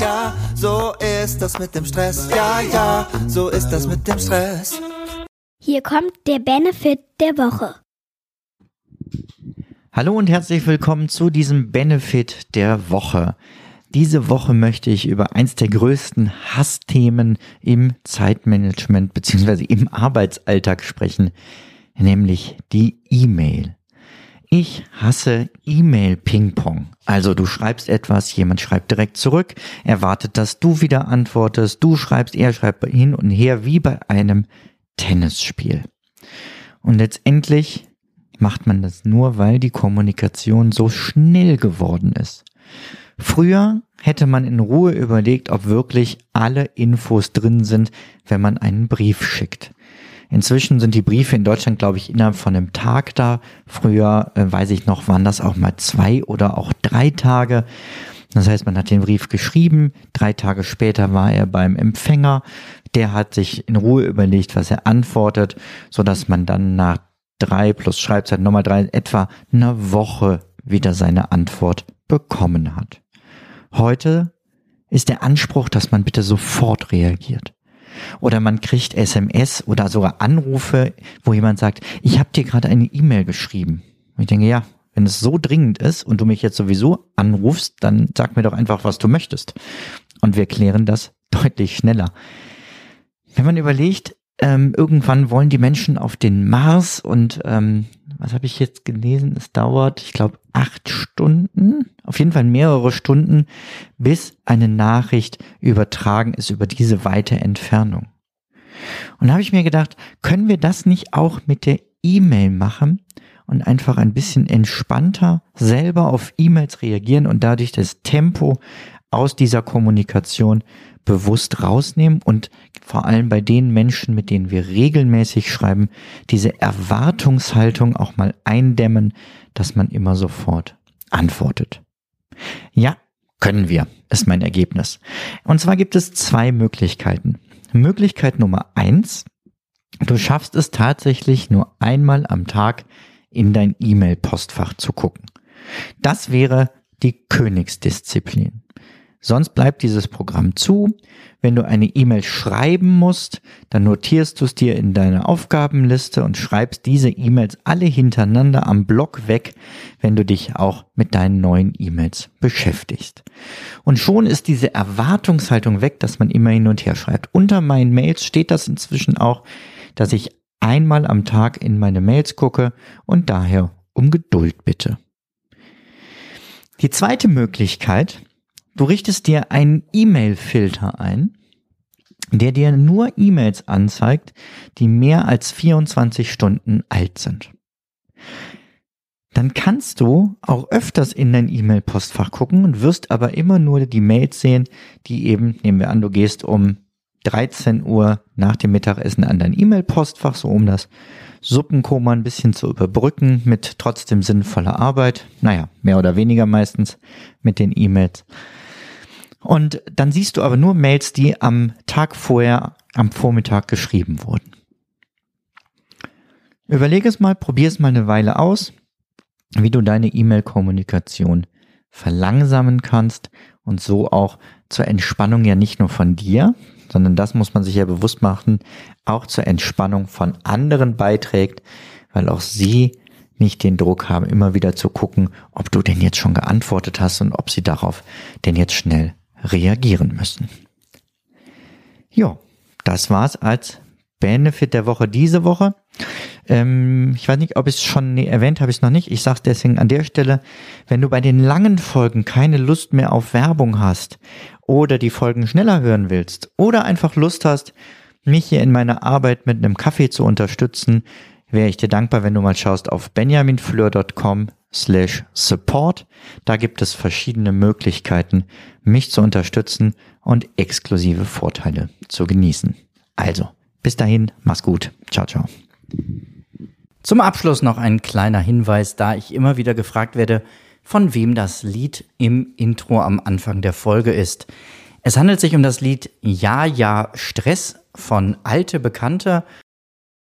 ja, so ist das mit dem Stress. Ja, ja, so ist das mit dem Stress. Hier kommt der Benefit der Woche. Hallo und herzlich willkommen zu diesem Benefit der Woche. Diese Woche möchte ich über eins der größten Hassthemen im Zeitmanagement bzw. im Arbeitsalltag sprechen, nämlich die E-Mail. Ich hasse E-Mail-Ping-Pong. Also du schreibst etwas, jemand schreibt direkt zurück, erwartet, dass du wieder antwortest, du schreibst, er schreibt hin und her wie bei einem Tennisspiel. Und letztendlich macht man das nur, weil die Kommunikation so schnell geworden ist. Früher hätte man in Ruhe überlegt, ob wirklich alle Infos drin sind, wenn man einen Brief schickt. Inzwischen sind die Briefe in Deutschland, glaube ich, innerhalb von einem Tag da. Früher, äh, weiß ich noch, waren das auch mal zwei oder auch drei Tage. Das heißt, man hat den Brief geschrieben, drei Tage später war er beim Empfänger, der hat sich in Ruhe überlegt, was er antwortet, so dass man dann nach drei plus Schreibzeit Nummer drei etwa eine Woche wieder seine Antwort bekommen hat. Heute ist der Anspruch, dass man bitte sofort reagiert. Oder man kriegt SMS oder sogar Anrufe, wo jemand sagt, ich habe dir gerade eine E-Mail geschrieben. Und ich denke, ja, wenn es so dringend ist und du mich jetzt sowieso anrufst, dann sag mir doch einfach, was du möchtest. Und wir klären das deutlich schneller. Wenn man überlegt, ähm, irgendwann wollen die Menschen auf den Mars und ähm, was habe ich jetzt gelesen? Es dauert, ich glaube, acht Stunden, auf jeden Fall mehrere Stunden, bis eine Nachricht übertragen ist über diese weite Entfernung. Und da habe ich mir gedacht, können wir das nicht auch mit der E-Mail machen und einfach ein bisschen entspannter selber auf E-Mails reagieren und dadurch das Tempo aus dieser Kommunikation bewusst rausnehmen und vor allem bei den Menschen, mit denen wir regelmäßig schreiben, diese Erwartungshaltung auch mal eindämmen, dass man immer sofort antwortet. Ja, können wir, ist mein Ergebnis. Und zwar gibt es zwei Möglichkeiten. Möglichkeit Nummer eins, du schaffst es tatsächlich nur einmal am Tag in dein E-Mail-Postfach zu gucken. Das wäre die Königsdisziplin. Sonst bleibt dieses Programm zu. Wenn du eine E-Mail schreiben musst, dann notierst du es dir in deine Aufgabenliste und schreibst diese E-Mails alle hintereinander am Block weg, wenn du dich auch mit deinen neuen E-Mails beschäftigst. Und schon ist diese Erwartungshaltung weg, dass man immer hin und her schreibt. Unter meinen Mails steht das inzwischen auch, dass ich einmal am Tag in meine Mails gucke und daher um Geduld bitte. Die zweite Möglichkeit, Du richtest dir einen E-Mail-Filter ein, der dir nur E-Mails anzeigt, die mehr als 24 Stunden alt sind. Dann kannst du auch öfters in dein E-Mail-Postfach gucken und wirst aber immer nur die Mails sehen, die eben, nehmen wir an, du gehst um 13 Uhr nach dem Mittagessen an dein E-Mail-Postfach, so um das Suppenkoma ein bisschen zu überbrücken mit trotzdem sinnvoller Arbeit. Naja, mehr oder weniger meistens mit den E-Mails. Und dann siehst du aber nur Mails, die am Tag vorher, am Vormittag geschrieben wurden. Überlege es mal, probier es mal eine Weile aus, wie du deine E-Mail-Kommunikation verlangsamen kannst und so auch zur Entspannung ja nicht nur von dir, sondern das muss man sich ja bewusst machen, auch zur Entspannung von anderen beiträgt, weil auch sie nicht den Druck haben, immer wieder zu gucken, ob du denn jetzt schon geantwortet hast und ob sie darauf denn jetzt schnell reagieren müssen. Ja, das war's als Benefit der Woche diese Woche. Ähm, ich weiß nicht, ob ich es schon nee, erwähnt habe, ich es noch nicht. Ich sage deswegen an der Stelle, wenn du bei den langen Folgen keine Lust mehr auf Werbung hast oder die Folgen schneller hören willst oder einfach Lust hast, mich hier in meiner Arbeit mit einem Kaffee zu unterstützen, wäre ich dir dankbar, wenn du mal schaust auf benjaminfleur.com slash support. Da gibt es verschiedene Möglichkeiten, mich zu unterstützen und exklusive Vorteile zu genießen. Also, bis dahin, mach's gut. Ciao, ciao. Zum Abschluss noch ein kleiner Hinweis, da ich immer wieder gefragt werde, von wem das Lied im Intro am Anfang der Folge ist. Es handelt sich um das Lied Ja, ja, Stress von Alte Bekannte